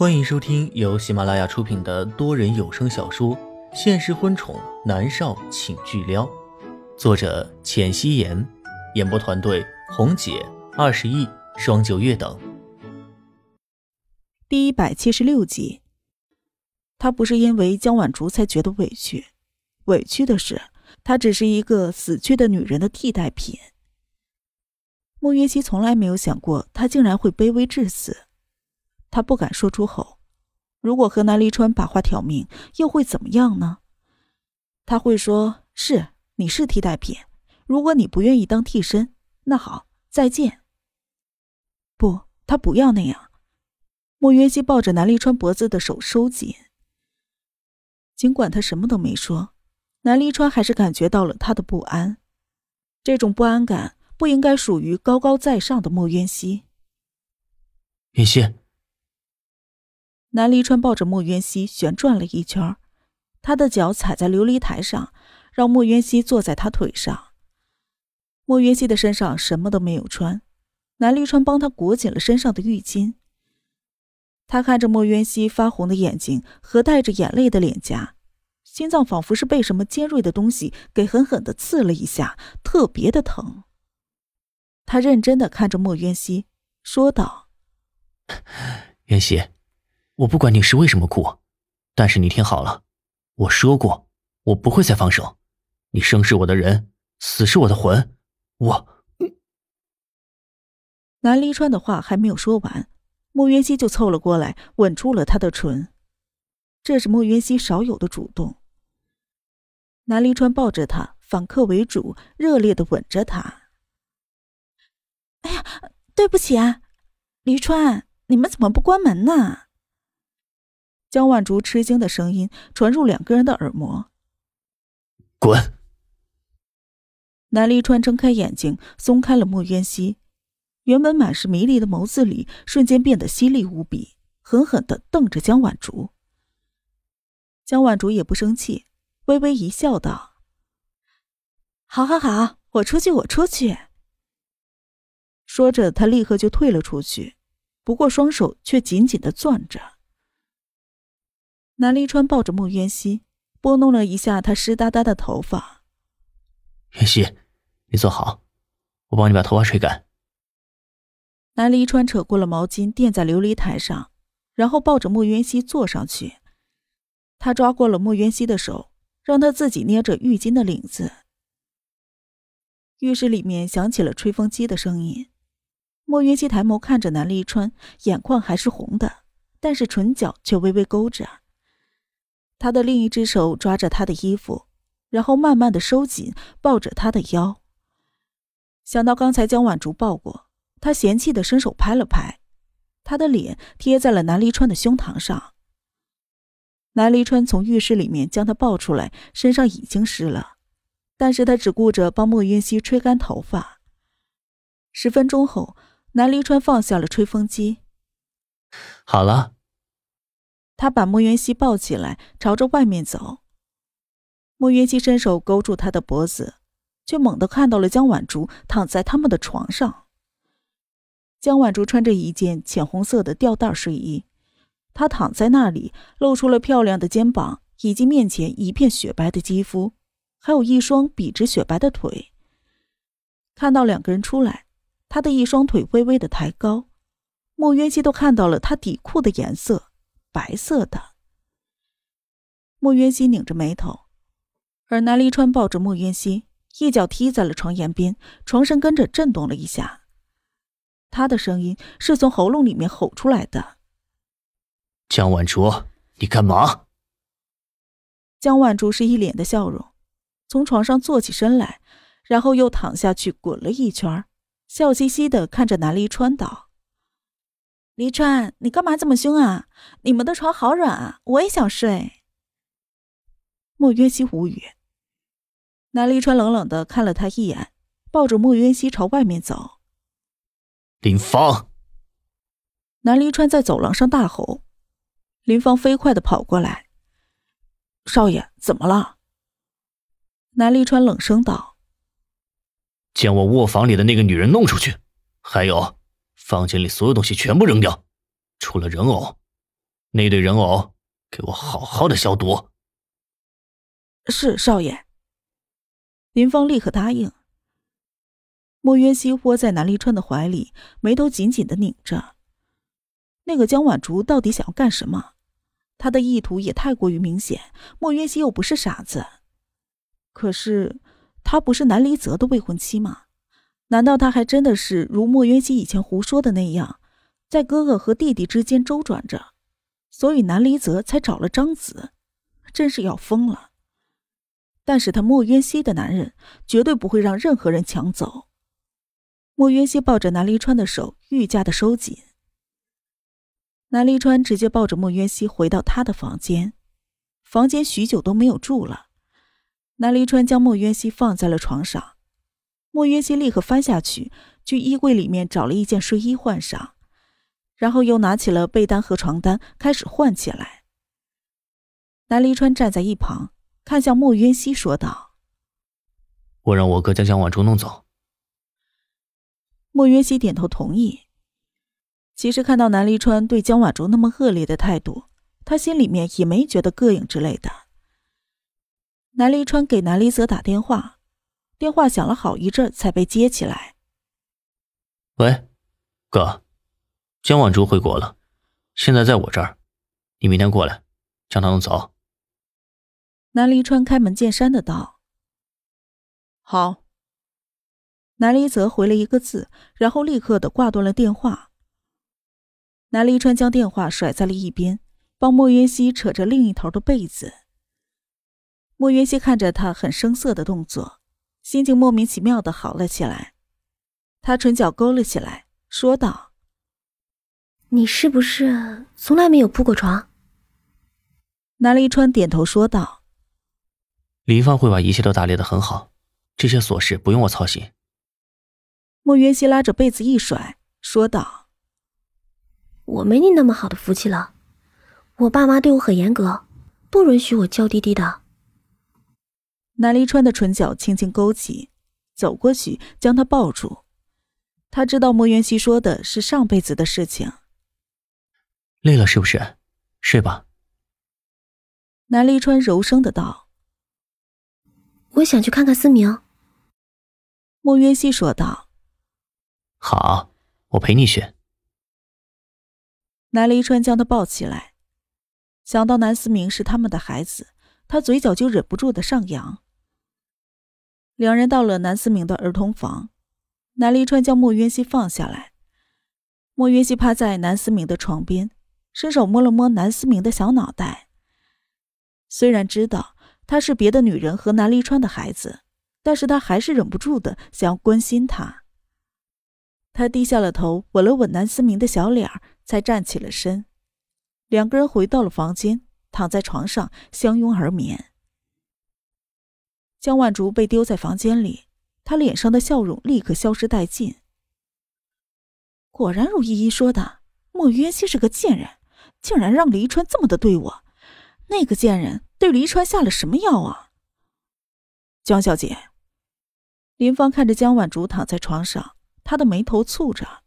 欢迎收听由喜马拉雅出品的多人有声小说《现实婚宠男少请巨撩》，作者：浅汐颜，演播团队：红姐、二十亿、双九月等。第一百七十六集，他不是因为江晚竹才觉得委屈，委屈的是他只是一个死去的女人的替代品。孟月熙从来没有想过，他竟然会卑微至死。他不敢说出口，如果和南离川把话挑明，又会怎么样呢？他会说：“是，你是替代品。如果你不愿意当替身，那好，再见。”不，他不要那样。莫约西抱着南离川脖子的手收紧。尽管他什么都没说，南离川还是感觉到了他的不安。这种不安感不应该属于高高在上的莫渊熙。渊熙。南离川抱着莫渊熙旋转了一圈，他的脚踩在琉璃台上，让莫渊熙坐在他腿上。莫渊熙的身上什么都没有穿，南离川帮他裹紧了身上的浴巾。他看着莫渊熙发红的眼睛和带着眼泪的脸颊，心脏仿佛是被什么尖锐的东西给狠狠的刺了一下，特别的疼。他认真的看着莫渊熙，说道：“渊熙。”我不管你是为什么哭，但是你听好了，我说过，我不会再放手。你生是我的人，死是我的魂。我……南离川的话还没有说完，莫云熙就凑了过来，吻住了他的唇。这是莫云熙少有的主动。南离川抱着他，反客为主，热烈的吻着他。哎呀，对不起啊，离川，你们怎么不关门呢？江晚竹吃惊的声音传入两个人的耳膜。滚！南离川睁开眼睛，松开了莫渊熙，原本满是迷离的眸子里瞬间变得犀利无比，狠狠的瞪着江晚竹。江晚竹也不生气，微微一笑，道：“好好好，我出去，我出去。”说着，他立刻就退了出去，不过双手却紧紧的攥着。南离川抱着莫渊熙，拨弄了一下他湿哒哒的头发。渊熙，你坐好，我帮你把头发吹干。南离川扯过了毛巾垫在琉璃台上，然后抱着莫渊熙坐上去。他抓过了莫渊熙的手，让他自己捏着浴巾的领子。浴室里面响起了吹风机的声音。莫渊熙抬眸看着南离川，眼眶还是红的，但是唇角却微微勾着。他的另一只手抓着他的衣服，然后慢慢的收紧，抱着他的腰。想到刚才江婉竹抱过，他嫌弃的伸手拍了拍，他的脸贴在了南离川的胸膛上。南离川从浴室里面将他抱出来，身上已经湿了，但是他只顾着帮莫云熙吹干头发。十分钟后，南离川放下了吹风机。好了。他把莫渊熙抱起来，朝着外面走。莫渊熙伸手勾住他的脖子，却猛地看到了江晚竹躺在他们的床上。江晚竹穿着一件浅红色的吊带睡衣，她躺在那里，露出了漂亮的肩膀以及面前一片雪白的肌肤，还有一双笔直雪白的腿。看到两个人出来，他的一双腿微微的抬高，莫渊熙都看到了他底裤的颜色。白色的。莫渊熙拧着眉头，而南离川抱着莫渊熙，一脚踢在了床沿边，床身跟着震动了一下。他的声音是从喉咙里面吼出来的：“江晚竹，你干嘛？”江晚竹是一脸的笑容，从床上坐起身来，然后又躺下去滚了一圈，笑嘻嘻的看着南离川道。黎川，你干嘛这么凶啊？你们的床好软啊，我也想睡。莫渊熙无语。南黎川冷冷的看了他一眼，抱着莫渊熙朝外面走。林芳。南黎川在走廊上大吼。林芳飞快的跑过来。少爷，怎么了？南黎川冷声道：“将我卧房里的那个女人弄出去，还有。”房间里所有东西全部扔掉，除了人偶。那对人偶，给我好好的消毒。是少爷。林芳立刻答应。莫渊熙窝在南离川的怀里，眉头紧紧的拧着。那个江晚竹到底想要干什么？他的意图也太过于明显。莫渊熙又不是傻子，可是他不是南离泽的未婚妻吗？难道他还真的是如莫渊熙以前胡说的那样，在哥哥和弟弟之间周转着，所以南离泽才找了张子？真是要疯了！但是他莫渊熙的男人绝对不会让任何人抢走。莫渊熙抱着南离川的手愈加的收紧。南离川直接抱着莫渊熙回到他的房间，房间许久都没有住了。南离川将莫渊熙放在了床上，莫渊熙立刻翻下去，去衣柜里面找了一件睡衣换上，然后又拿起了被单和床单开始换起来。南离川站在一旁，看向莫渊熙说道：“我让我哥将江晚竹弄走。”莫渊熙点头同意。其实看到南离川对江婉竹那么恶劣的态度，他心里面也没觉得膈应之类的。南离川给南离泽打电话，电话响了好一阵才被接起来。喂，哥，江晚竹回国了，现在在我这儿，你明天过来，将她弄走。南离川开门见山的道：“好。”南离泽回了一个字，然后立刻的挂断了电话。南离川将电话甩在了一边，帮莫云熙扯着另一头的被子。莫云熙看着他很生涩的动作，心情莫名其妙的好了起来。他唇角勾了起来，说道：“你是不是从来没有铺过床？”南离川点头说道：“林芳会把一切都打理的很好，这些琐事不用我操心。”莫渊熙拉着被子一甩，说道。我没你那么好的福气了，我爸妈对我很严格，不允许我娇滴滴的。南离川的唇角轻轻勾起，走过去将他抱住。他知道莫元熙说的是上辈子的事情。累了是不是？睡吧。南离川柔声的道：“我想去看看思明。”莫元熙说道：“好，我陪你去。”南离川将他抱起来，想到南思明是他们的孩子，他嘴角就忍不住的上扬。两人到了南思明的儿童房，南离川将莫云熙放下来，莫云熙趴在南思明的床边，伸手摸了摸南思明的小脑袋。虽然知道他是别的女人和南离川的孩子，但是他还是忍不住的想要关心他。他低下了头，吻了吻南思明的小脸儿。才站起了身，两个人回到了房间，躺在床上相拥而眠。江万竹被丢在房间里，他脸上的笑容立刻消失殆尽。果然如依依说的，莫渊熙是个贱人，竟然让黎川这么的对我。那个贱人对黎川下了什么药啊？江小姐，林芳看着江婉竹躺在床上，她的眉头蹙着。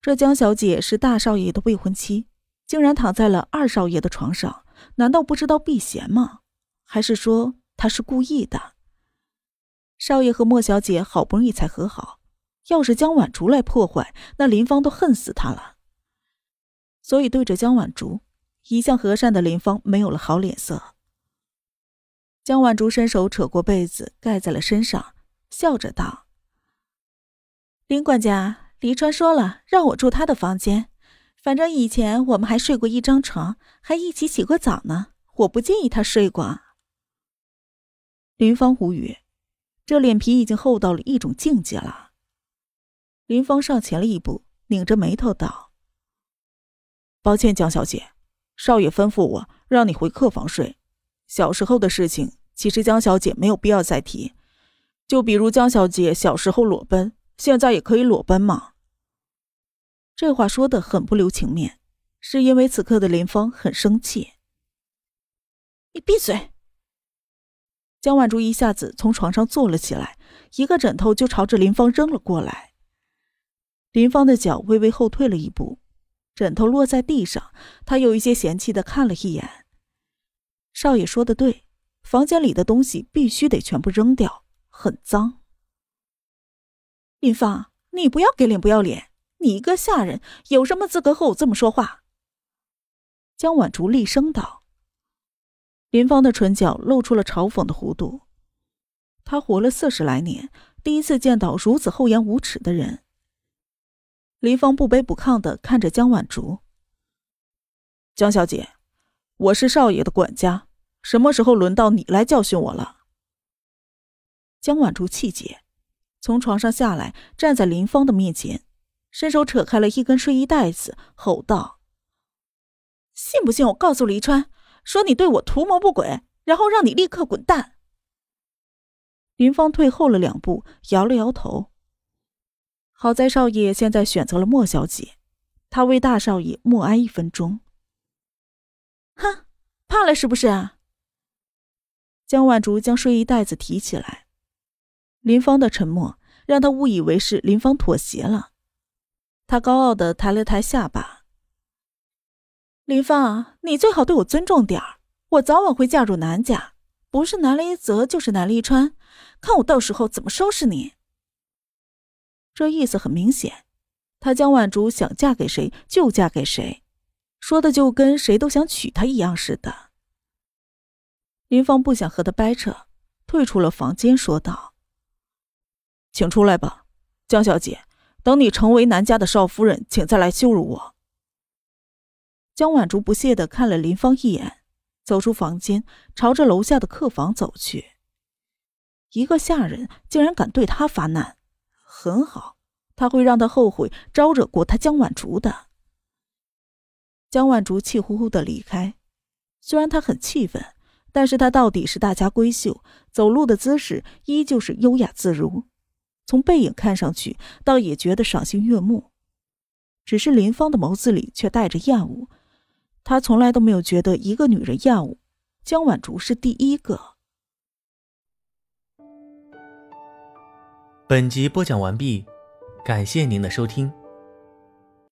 这江小姐是大少爷的未婚妻，竟然躺在了二少爷的床上，难道不知道避嫌吗？还是说他是故意的？少爷和莫小姐好不容易才和好，要是江晚竹来破坏，那林芳都恨死他了。所以对着江晚竹，一向和善的林芳没有了好脸色。江晚竹伸手扯过被子盖在了身上，笑着道：“林管家。”黎川说了，让我住他的房间。反正以前我们还睡过一张床，还一起洗过澡呢。我不介意他睡过。林芳无语，这脸皮已经厚到了一种境界了。林芳上前了一步，拧着眉头道：“抱歉，江小姐，少爷吩咐我让你回客房睡。小时候的事情，其实江小姐没有必要再提。就比如江小姐小时候裸奔，现在也可以裸奔吗？”这话说的很不留情面，是因为此刻的林芳很生气。你闭嘴！江晚竹一下子从床上坐了起来，一个枕头就朝着林芳扔了过来。林芳的脚微微后退了一步，枕头落在地上，他有一些嫌弃的看了一眼。少爷说的对，房间里的东西必须得全部扔掉，很脏。林芳，你不要给脸不要脸！你一个下人，有什么资格和我这么说话？江婉竹厉声道。林芳的唇角露出了嘲讽的弧度。他活了四十来年，第一次见到如此厚颜无耻的人。林芳不卑不亢的看着江婉竹：“江小姐，我是少爷的管家，什么时候轮到你来教训我了？”江婉竹气结，从床上下来，站在林芳的面前，伸手扯开了一根睡衣带子，吼道：“信不信我告诉黎川？”说你对我图谋不轨，然后让你立刻滚蛋。林芳退后了两步，摇了摇头。好在少爷现在选择了莫小姐，他为大少爷默哀一分钟。哼，怕了是不是啊？江晚竹将睡衣袋子提起来，林芳的沉默让他误以为是林芳妥协了。他高傲的抬了抬下巴。林芳，你最好对我尊重点儿。我早晚会嫁入南家，不是南离泽就是南离川，看我到时候怎么收拾你。这意思很明显，他江婉竹想嫁给谁就嫁给谁，说的就跟谁都想娶她一样似的。林芳不想和他掰扯，退出了房间，说道：“请出来吧，江小姐。等你成为南家的少夫人，请再来羞辱我。”江婉竹不屑的看了林芳一眼，走出房间，朝着楼下的客房走去。一个下人竟然敢对他发难，很好，他会让他后悔招惹过他江婉竹的。江婉竹气呼呼的离开，虽然他很气愤，但是他到底是大家闺秀，走路的姿势依旧是优雅自如，从背影看上去，倒也觉得赏心悦目。只是林芳的眸子里却带着厌恶。他从来都没有觉得一个女人厌恶，江婉竹是第一个。本集播讲完毕，感谢您的收听。